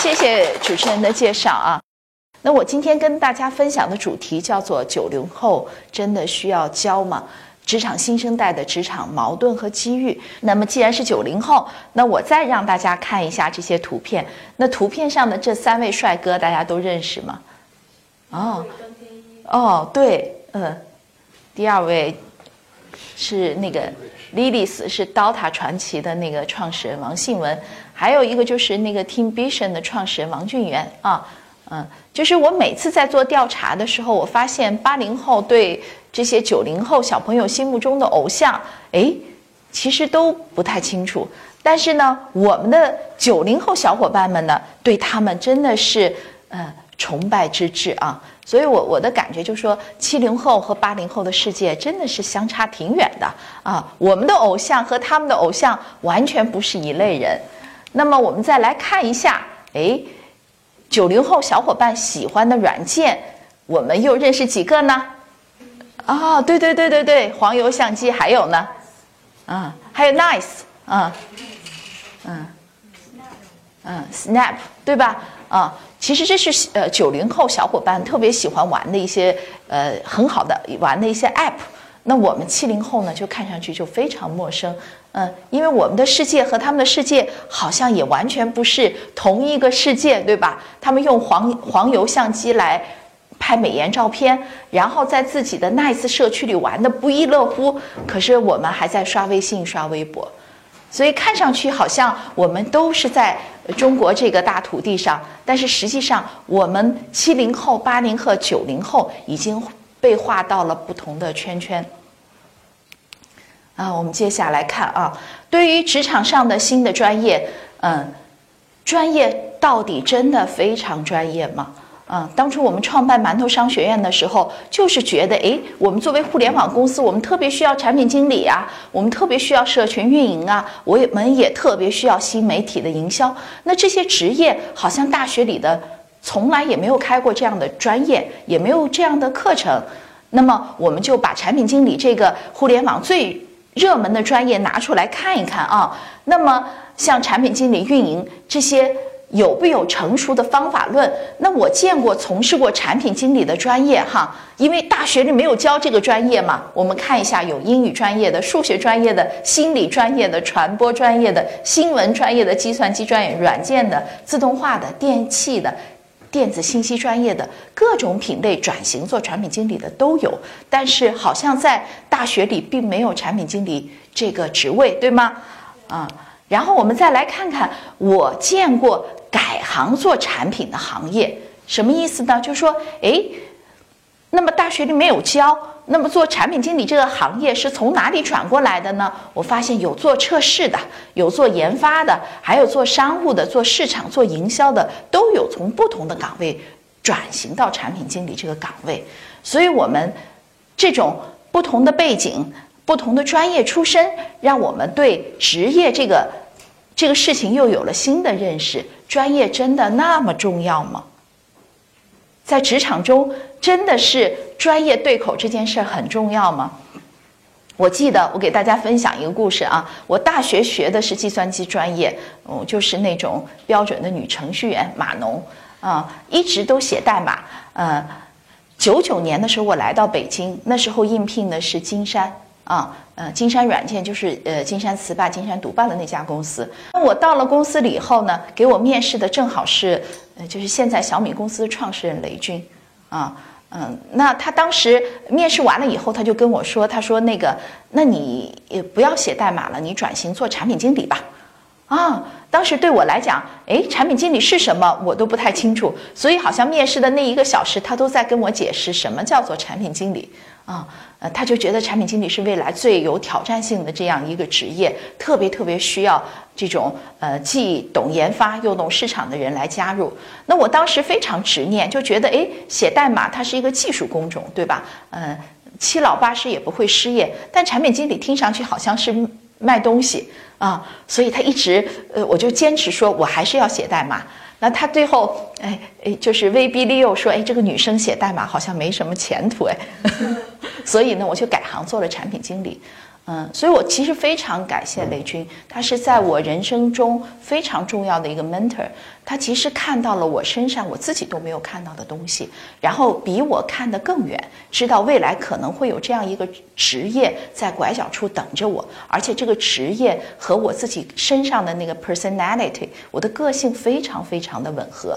谢谢主持人的介绍啊。那我今天跟大家分享的主题叫做“九零后真的需要教吗？职场新生代的职场矛盾和机遇”。那么既然是九零后，那我再让大家看一下这些图片。那图片上的这三位帅哥，大家都认识吗？哦，哦，对，嗯，第二位是那个 Lilith，是 DOTA 传奇的那个创始人王信文，还有一个就是那个 Team Vision 的创始人王俊元啊。嗯，就是我每次在做调查的时候，我发现八零后对这些九零后小朋友心目中的偶像，哎，其实都不太清楚。但是呢，我们的九零后小伙伴们呢，对他们真的是呃崇拜之至啊。所以我我的感觉就是说，七零后和八零后的世界真的是相差挺远的啊。我们的偶像和他们的偶像完全不是一类人。那么我们再来看一下，哎。九零后小伙伴喜欢的软件，我们又认识几个呢？啊，对对对对对，黄油相机还有呢，啊，还有 Nice，啊，嗯，嗯，Snap，对吧？啊，其实这是呃九零后小伙伴特别喜欢玩的一些呃很好的玩的一些 App。那我们七零后呢，就看上去就非常陌生，嗯，因为我们的世界和他们的世界好像也完全不是同一个世界，对吧？他们用黄黄油相机来拍美颜照片，然后在自己的 Nice 社区里玩的不亦乐乎，可是我们还在刷微信、刷微博，所以看上去好像我们都是在中国这个大土地上，但是实际上我们七零后、八零后、九零后已经。被划到了不同的圈圈。啊，我们接下来看啊，对于职场上的新的专业，嗯，专业到底真的非常专业吗？嗯，当初我们创办馒头商学院的时候，就是觉得，哎，我们作为互联网公司，我们特别需要产品经理啊，我们特别需要社群运营啊，我们也特别需要新媒体的营销。那这些职业，好像大学里的。从来也没有开过这样的专业，也没有这样的课程。那么，我们就把产品经理这个互联网最热门的专业拿出来看一看啊。那么，像产品经理、运营这些有不有成熟的方法论？那我见过从事过产品经理的专业哈，因为大学里没有教这个专业嘛。我们看一下，有英语专业的、数学专业的、心理专业的、传播专业的、新闻专业的、计算机专业、软件的、自动化的、电器的。电子信息专业的各种品类转型做产品经理的都有，但是好像在大学里并没有产品经理这个职位，对吗？啊，然后我们再来看看我见过改行做产品的行业，什么意思呢？就是说，哎，那么大学里没有教。那么做产品经理这个行业是从哪里转过来的呢？我发现有做测试的，有做研发的，还有做商务的、做市场、做营销的，都有从不同的岗位转型到产品经理这个岗位。所以，我们这种不同的背景、不同的专业出身，让我们对职业这个这个事情又有了新的认识。专业真的那么重要吗？在职场中，真的是专业对口这件事很重要吗？我记得我给大家分享一个故事啊，我大学学的是计算机专业，嗯，就是那种标准的女程序员码农啊，一直都写代码。呃，九九年的时候我来到北京，那时候应聘的是金山。啊，呃，金山软件就是呃金山词霸、金山独霸的那家公司。那我到了公司里以后呢，给我面试的正好是，呃，就是现在小米公司的创始人雷军，啊，嗯，那他当时面试完了以后，他就跟我说，他说那个，那你也不要写代码了，你转型做产品经理吧。啊，当时对我来讲，哎，产品经理是什么，我都不太清楚，所以好像面试的那一个小时，他都在跟我解释什么叫做产品经理。啊，呃，他就觉得产品经理是未来最有挑战性的这样一个职业，特别特别需要这种呃既懂研发又懂市场的人来加入。那我当时非常执念，就觉得哎，写代码它是一个技术工种，对吧？嗯，七老八十也不会失业，但产品经理听上去好像是卖东西啊，所以他一直呃，我就坚持说我还是要写代码。那他最后，哎哎，就是威逼利诱说，哎，这个女生写代码好像没什么前途，哎，所以呢，我就改行做了产品经理，嗯，所以我其实非常感谢雷军，他是在我人生中非常重要的一个 mentor。他其实看到了我身上我自己都没有看到的东西，然后比我看得更远，知道未来可能会有这样一个职业在拐角处等着我，而且这个职业和我自己身上的那个 personality，我的个性非常非常的吻合，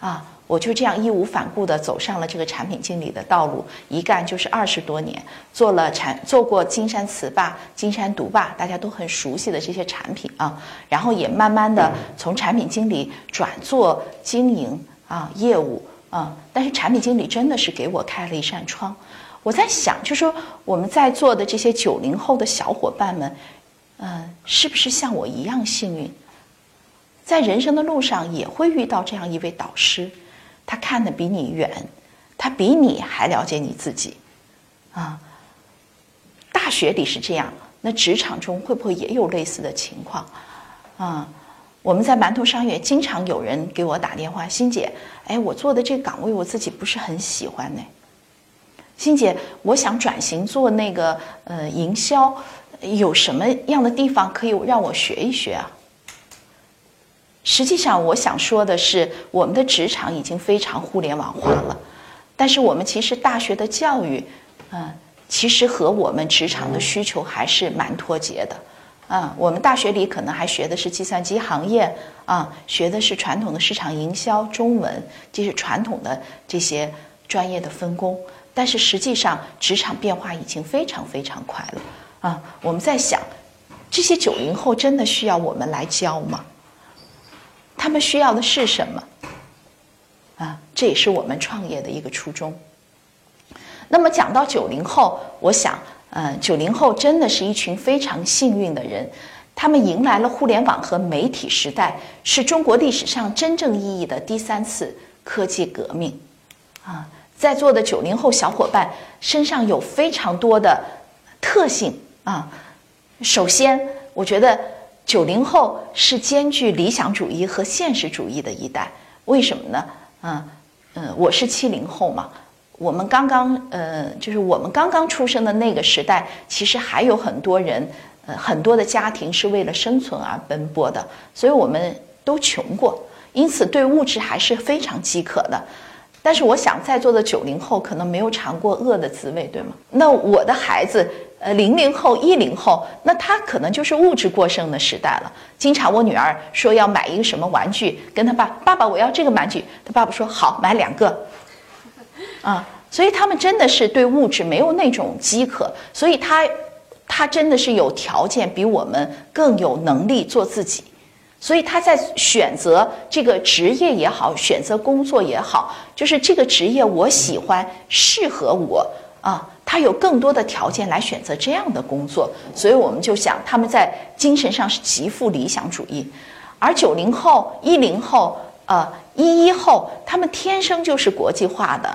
啊。我就这样义无反顾地走上了这个产品经理的道路，一干就是二十多年，做了产做过金山词霸、金山毒霸，大家都很熟悉的这些产品啊，然后也慢慢的从产品经理转做经营啊业务啊，但是产品经理真的是给我开了一扇窗。我在想，就说我们在座的这些九零后的小伙伴们，嗯，是不是像我一样幸运，在人生的路上也会遇到这样一位导师？他看得比你远，他比你还了解你自己，啊，大学里是这样，那职场中会不会也有类似的情况？啊，我们在馒头商业经常有人给我打电话，欣姐，哎，我做的这个岗位我自己不是很喜欢呢。欣姐，我想转型做那个呃营销，有什么样的地方可以让我学一学啊？实际上，我想说的是，我们的职场已经非常互联网化了，但是我们其实大学的教育，嗯，其实和我们职场的需求还是蛮脱节的，啊，我们大学里可能还学的是计算机行业，啊，学的是传统的市场营销、中文，这是传统的这些专业的分工，但是实际上，职场变化已经非常非常快了，啊，我们在想，这些九零后真的需要我们来教吗？他们需要的是什么？啊，这也是我们创业的一个初衷。那么讲到九零后，我想，嗯，九零后真的是一群非常幸运的人，他们迎来了互联网和媒体时代，是中国历史上真正意义的第三次科技革命。啊，在座的九零后小伙伴身上有非常多的特性啊。首先，我觉得。九零后是兼具理想主义和现实主义的一代，为什么呢？嗯嗯，我是七零后嘛，我们刚刚呃，就是我们刚刚出生的那个时代，其实还有很多人，呃，很多的家庭是为了生存而奔波的，所以我们都穷过，因此对物质还是非常饥渴的。但是我想，在座的九零后可能没有尝过饿的滋味，对吗？那我的孩子。呃，零零后、一零后，那他可能就是物质过剩的时代了。经常我女儿说要买一个什么玩具，跟他爸爸爸我要这个玩具，他爸爸说好买两个，啊，所以他们真的是对物质没有那种饥渴，所以他他真的是有条件比我们更有能力做自己，所以他在选择这个职业也好，选择工作也好，就是这个职业我喜欢，适合我啊。他有更多的条件来选择这样的工作，所以我们就想，他们在精神上是极富理想主义，而九零后、一零后、呃一一后，他们天生就是国际化的，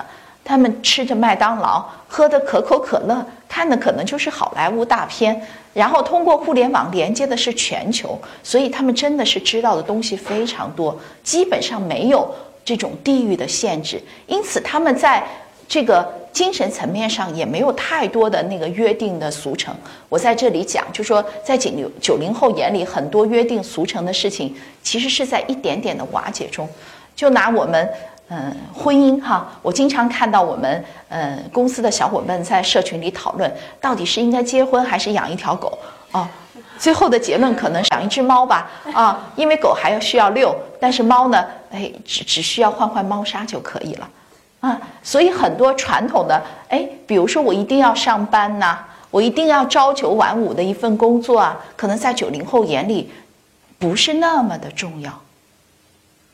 他们吃着麦当劳，喝的可口可乐，看的可能就是好莱坞大片，然后通过互联网连接的是全球，所以他们真的是知道的东西非常多，基本上没有这种地域的限制，因此他们在这个。精神层面上也没有太多的那个约定的俗成。我在这里讲，就说在九零九零后眼里，很多约定俗成的事情，其实是在一点点的瓦解中。就拿我们嗯婚姻哈，我经常看到我们嗯公司的小伙伴在社群里讨论，到底是应该结婚还是养一条狗啊？最后的结论可能是养一只猫吧啊，因为狗还要需要遛，但是猫呢，哎，只只需要换换猫砂就可以了。啊，所以很多传统的，哎，比如说我一定要上班呐，我一定要朝九晚五的一份工作啊，可能在九零后眼里，不是那么的重要。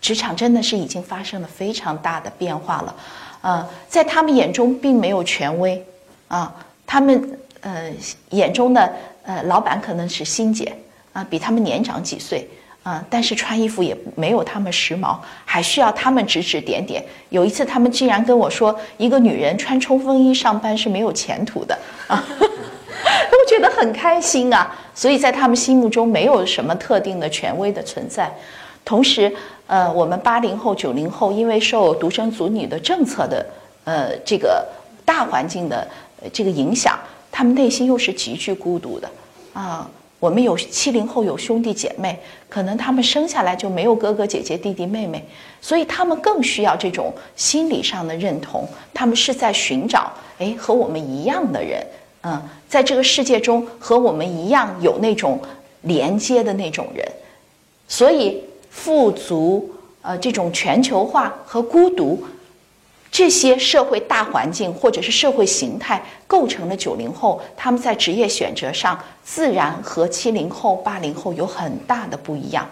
职场真的是已经发生了非常大的变化了，啊，在他们眼中并没有权威，啊，他们呃眼中的呃老板可能是欣姐啊，比他们年长几岁。啊，但是穿衣服也没有他们时髦，还需要他们指指点点。有一次，他们竟然跟我说，一个女人穿冲锋衣上班是没有前途的啊！我觉得很开心啊。所以在他们心目中，没有什么特定的权威的存在。同时，呃，我们八零后、九零后，因为受独生子女的政策的呃这个大环境的这个影响，他们内心又是极具孤独的啊，我们有七零后有兄弟姐妹，可能他们生下来就没有哥哥姐姐弟弟妹妹，所以他们更需要这种心理上的认同。他们是在寻找，哎，和我们一样的人，嗯，在这个世界中和我们一样有那种连接的那种人。所以富足，呃，这种全球化和孤独。这些社会大环境或者是社会形态构成了九零后他们在职业选择上自然和七零后、八零后有很大的不一样。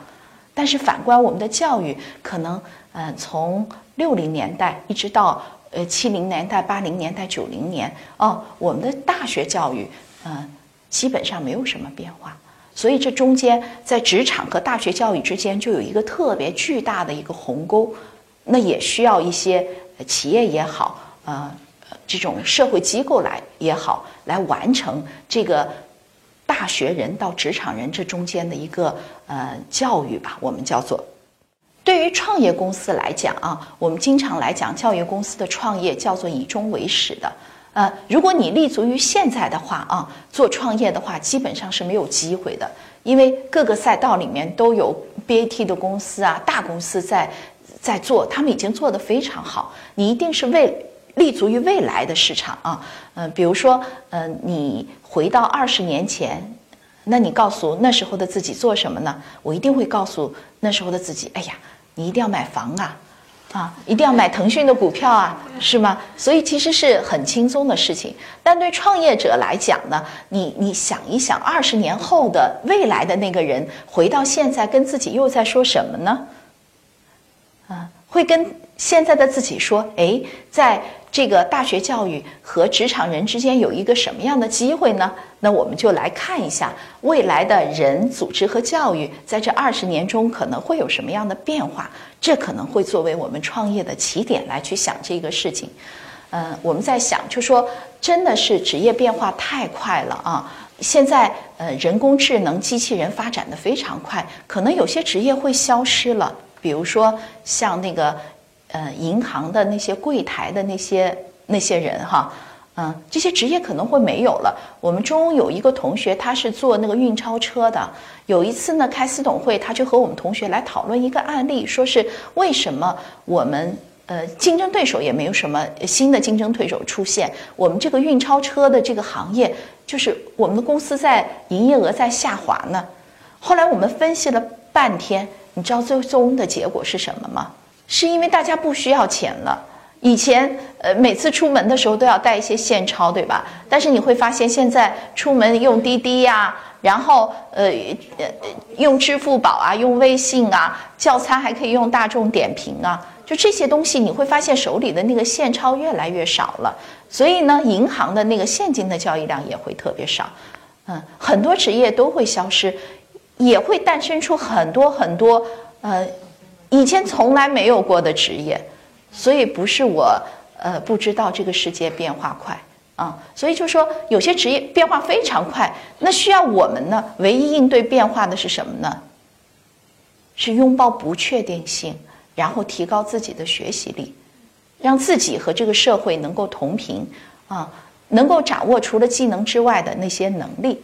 但是反观我们的教育，可能嗯，从六零年代一直到呃七零年代、八零年代、九零年哦，我们的大学教育嗯基本上没有什么变化。所以这中间在职场和大学教育之间就有一个特别巨大的一个鸿沟，那也需要一些。企业也好，呃，这种社会机构来也好，来完成这个大学人到职场人这中间的一个呃教育吧，我们叫做。对于创业公司来讲啊，我们经常来讲，教育公司的创业叫做以终为始的。呃，如果你立足于现在的话啊，做创业的话，基本上是没有机会的，因为各个赛道里面都有 BAT 的公司啊，大公司在。在做，他们已经做得非常好。你一定是为立足于未来的市场啊，嗯，比如说，嗯，你回到二十年前，那你告诉那时候的自己做什么呢？我一定会告诉那时候的自己，哎呀，你一定要买房啊，啊，一定要买腾讯的股票啊，是吗？所以其实是很轻松的事情。但对创业者来讲呢，你你想一想，二十年后的未来的那个人回到现在，跟自己又在说什么呢？会跟现在的自己说：“哎，在这个大学教育和职场人之间有一个什么样的机会呢？”那我们就来看一下未来的人、组织和教育在这二十年中可能会有什么样的变化。这可能会作为我们创业的起点来去想这个事情。嗯，我们在想，就说真的是职业变化太快了啊！现在呃，人工智能、机器人发展的非常快，可能有些职业会消失了。比如说像那个，呃，银行的那些柜台的那些那些人哈，嗯，这些职业可能会没有了。我们中有一个同学，他是做那个运钞车的。有一次呢，开私董会，他就和我们同学来讨论一个案例，说是为什么我们呃竞争对手也没有什么新的竞争对手出现，我们这个运钞车的这个行业，就是我们的公司在营业额在下滑呢？后来我们分析了半天。你知道最终的结果是什么吗？是因为大家不需要钱了。以前，呃，每次出门的时候都要带一些现钞，对吧？但是你会发现，现在出门用滴滴呀，然后呃呃用支付宝啊，用微信啊，叫餐还可以用大众点评啊，就这些东西，你会发现手里的那个现钞越来越少了。所以呢，银行的那个现金的交易量也会特别少。嗯，很多职业都会消失。也会诞生出很多很多，呃，以前从来没有过的职业，所以不是我呃不知道这个世界变化快啊，所以就说有些职业变化非常快，那需要我们呢，唯一应对变化的是什么呢？是拥抱不确定性，然后提高自己的学习力，让自己和这个社会能够同频啊，能够掌握除了技能之外的那些能力，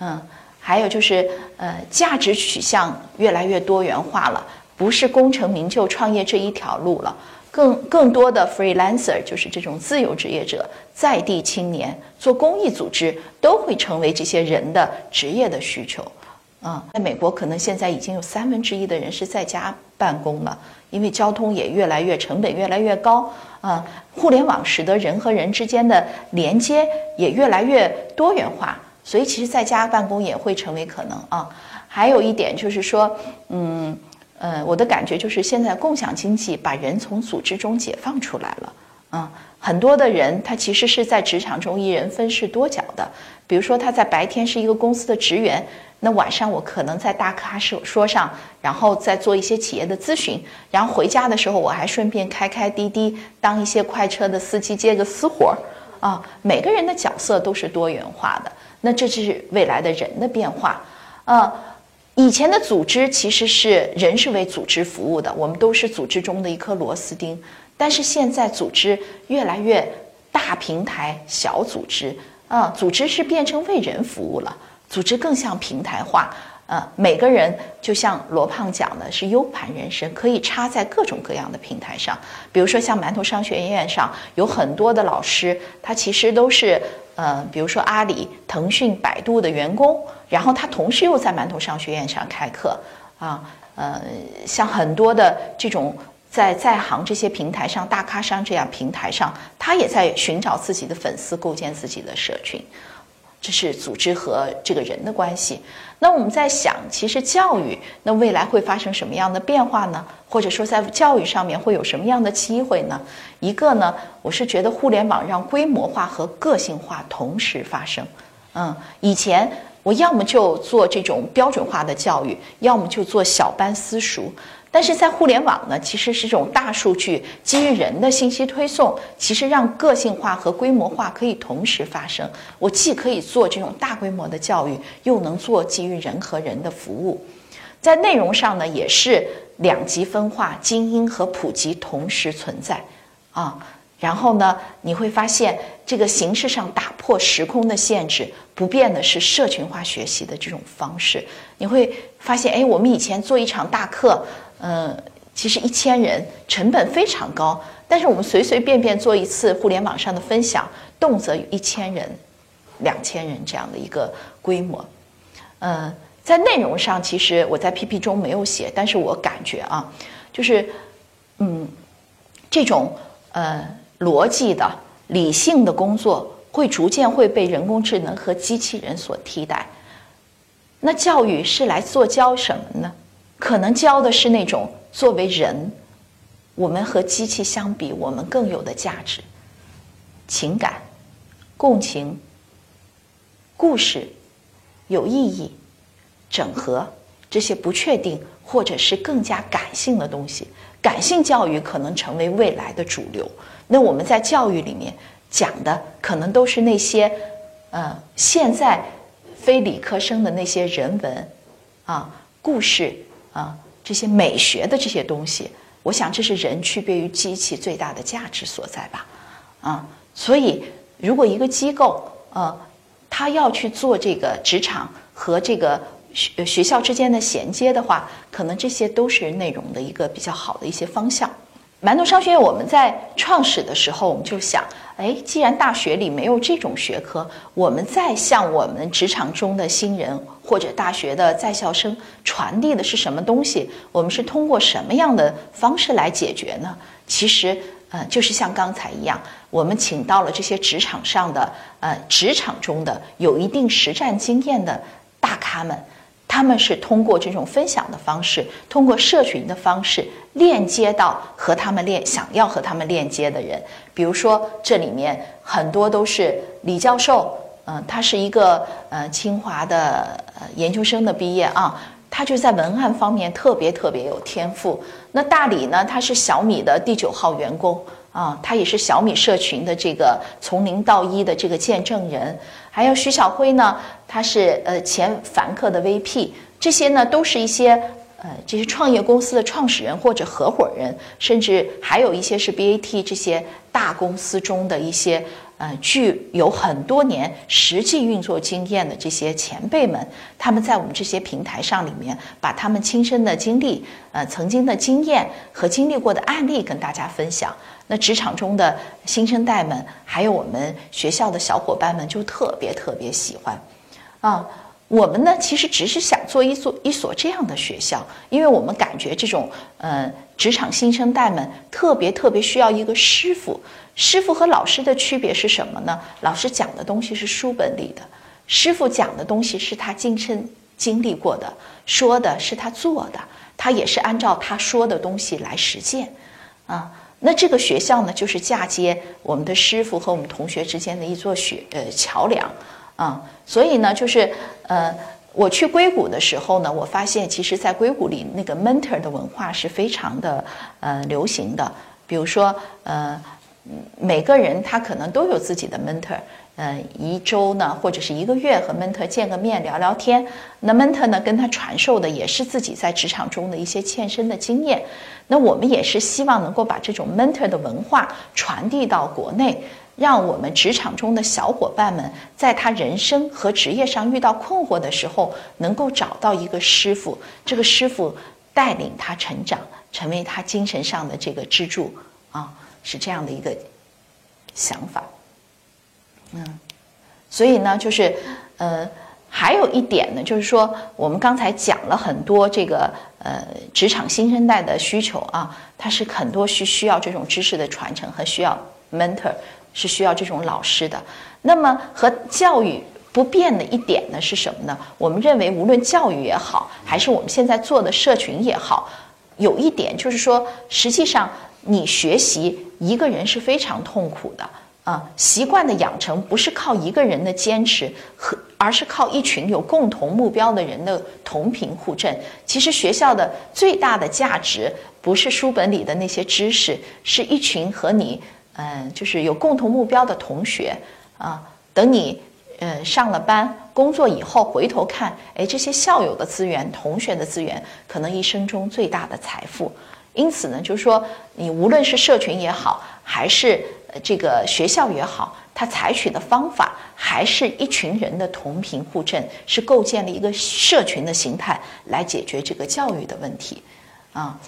嗯。还有就是，呃，价值取向越来越多元化了，不是功成名就创业这一条路了，更更多的 freelancer 就是这种自由职业者，在地青年做公益组织都会成为这些人的职业的需求。啊，在美国可能现在已经有三分之一的人是在家办公了，因为交通也越来越成本越来越高。啊，互联网使得人和人之间的连接也越来越多元化。所以，其实在家办公也会成为可能啊。还有一点就是说，嗯，呃，我的感觉就是现在共享经济把人从组织中解放出来了。嗯，很多的人他其实是在职场中一人分饰多角的。比如说他在白天是一个公司的职员，那晚上我可能在大咖说说上，然后再做一些企业的咨询，然后回家的时候我还顺便开开滴滴，当一些快车的司机接个私活儿。啊，每个人的角色都是多元化的。那这是未来的人的变化，呃，以前的组织其实是人是为组织服务的，我们都是组织中的一颗螺丝钉。但是现在组织越来越大平台小组织，啊，组织是变成为人服务了。组织更像平台化。呃，每个人就像罗胖讲的，是 U 盘人生，可以插在各种各样的平台上。比如说像馒头商学院上有很多的老师，他其实都是呃，比如说阿里、腾讯、百度的员工，然后他同时又在馒头商学院上开课啊。呃，像很多的这种在在行这些平台上，大咖商这样平台上，他也在寻找自己的粉丝，构建自己的社群。这是组织和这个人的关系。那我们在想，其实教育那未来会发生什么样的变化呢？或者说在教育上面会有什么样的机会呢？一个呢，我是觉得互联网让规模化和个性化同时发生。嗯，以前我要么就做这种标准化的教育，要么就做小班私塾。但是在互联网呢，其实是这种大数据基于人的信息推送，其实让个性化和规模化可以同时发生。我既可以做这种大规模的教育，又能做基于人和人的服务。在内容上呢，也是两极分化，精英和普及同时存在啊。然后呢，你会发现这个形式上打破时空的限制，不变的是社群化学习的这种方式。你会发现，哎，我们以前做一场大课。嗯，其实一千人成本非常高，但是我们随随便便做一次互联网上的分享，动辄有一千人、两千人这样的一个规模。嗯，在内容上，其实我在 PP 中没有写，但是我感觉啊，就是嗯，这种呃逻辑的、理性的工作会逐渐会被人工智能和机器人所替代。那教育是来做教什么呢？可能教的是那种作为人，我们和机器相比，我们更有的价值、情感、共情、故事、有意义、整合这些不确定或者是更加感性的东西。感性教育可能成为未来的主流。那我们在教育里面讲的，可能都是那些呃，现在非理科生的那些人文啊故事。啊，这些美学的这些东西，我想这是人区别于机器最大的价值所在吧。啊，所以如果一个机构，呃，他要去做这个职场和这个学学校之间的衔接的话，可能这些都是内容的一个比较好的一些方向。馒头商学院我们在创始的时候，我们就想，哎，既然大学里没有这种学科，我们再向我们职场中的新人或者大学的在校生传递的是什么东西？我们是通过什么样的方式来解决呢？其实，呃，就是像刚才一样，我们请到了这些职场上的，呃，职场中的有一定实战经验的大咖们。他们是通过这种分享的方式，通过社群的方式链接到和他们链想要和他们链接的人。比如说，这里面很多都是李教授，嗯，他是一个呃清华的呃研究生的毕业啊，他就在文案方面特别特别有天赋。那大李呢，他是小米的第九号员工。啊，他也是小米社群的这个从零到一的这个见证人，还有徐小辉呢，他是呃前凡客的 VP，这些呢都是一些呃这些创业公司的创始人或者合伙人，甚至还有一些是 BAT 这些大公司中的一些。呃，具有很多年实际运作经验的这些前辈们，他们在我们这些平台上里面，把他们亲身的经历、呃曾经的经验和经历过的案例跟大家分享。那职场中的新生代们，还有我们学校的小伙伴们，就特别特别喜欢，啊。我们呢，其实只是想做一所一所这样的学校，因为我们感觉这种呃职场新生代们特别特别需要一个师傅。师傅和老师的区别是什么呢？老师讲的东西是书本里的，师傅讲的东西是他亲身经历过的，说的是他做的，他也是按照他说的东西来实践。啊，那这个学校呢，就是嫁接我们的师傅和我们同学之间的一座学呃桥梁。啊，所以呢，就是呃，我去硅谷的时候呢，我发现其实，在硅谷里那个 mentor 的文化是非常的呃流行的。比如说，呃，每个人他可能都有自己的 mentor，呃，一周呢或者是一个月和 mentor 见个面聊聊天。那 mentor 呢跟他传授的也是自己在职场中的一些切身的经验。那我们也是希望能够把这种 mentor 的文化传递到国内。让我们职场中的小伙伴们，在他人生和职业上遇到困惑的时候，能够找到一个师傅，这个师傅带领他成长，成为他精神上的这个支柱啊，是这样的一个想法。嗯，所以呢，就是呃，还有一点呢，就是说，我们刚才讲了很多这个呃，职场新生代的需求啊，他是很多需需要这种知识的传承和需要 mentor。是需要这种老师的。那么和教育不变的一点呢是什么呢？我们认为，无论教育也好，还是我们现在做的社群也好，有一点就是说，实际上你学习一个人是非常痛苦的啊。习惯的养成不是靠一个人的坚持和，而是靠一群有共同目标的人的同频互振。其实学校的最大的价值不是书本里的那些知识，是一群和你。嗯，就是有共同目标的同学啊，等你呃上了班工作以后回头看，哎，这些校友的资源、同学的资源，可能一生中最大的财富。因此呢，就是说，你无论是社群也好，还是这个学校也好，它采取的方法还是一群人的同频互振，是构建了一个社群的形态来解决这个教育的问题啊。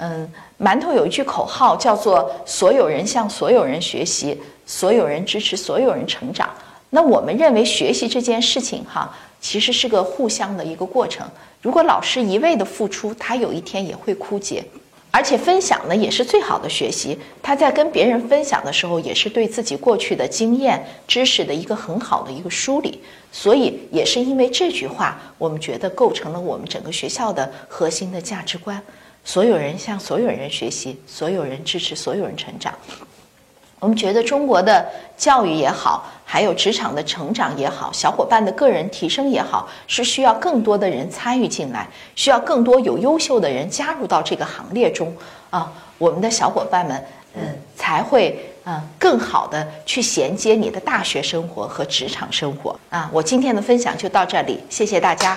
嗯，馒头有一句口号叫做“所有人向所有人学习，所有人支持所有人成长”。那我们认为学习这件事情哈，其实是个互相的一个过程。如果老师一味的付出，他有一天也会枯竭。而且分享呢，也是最好的学习。他在跟别人分享的时候，也是对自己过去的经验、知识的一个很好的一个梳理。所以，也是因为这句话，我们觉得构成了我们整个学校的核心的价值观。所有人向所有人学习，所有人支持所有人成长。我们觉得中国的教育也好，还有职场的成长也好，小伙伴的个人提升也好，是需要更多的人参与进来，需要更多有优秀的人加入到这个行列中啊！我们的小伙伴们，嗯，才会嗯更好的去衔接你的大学生活和职场生活啊！我今天的分享就到这里，谢谢大家。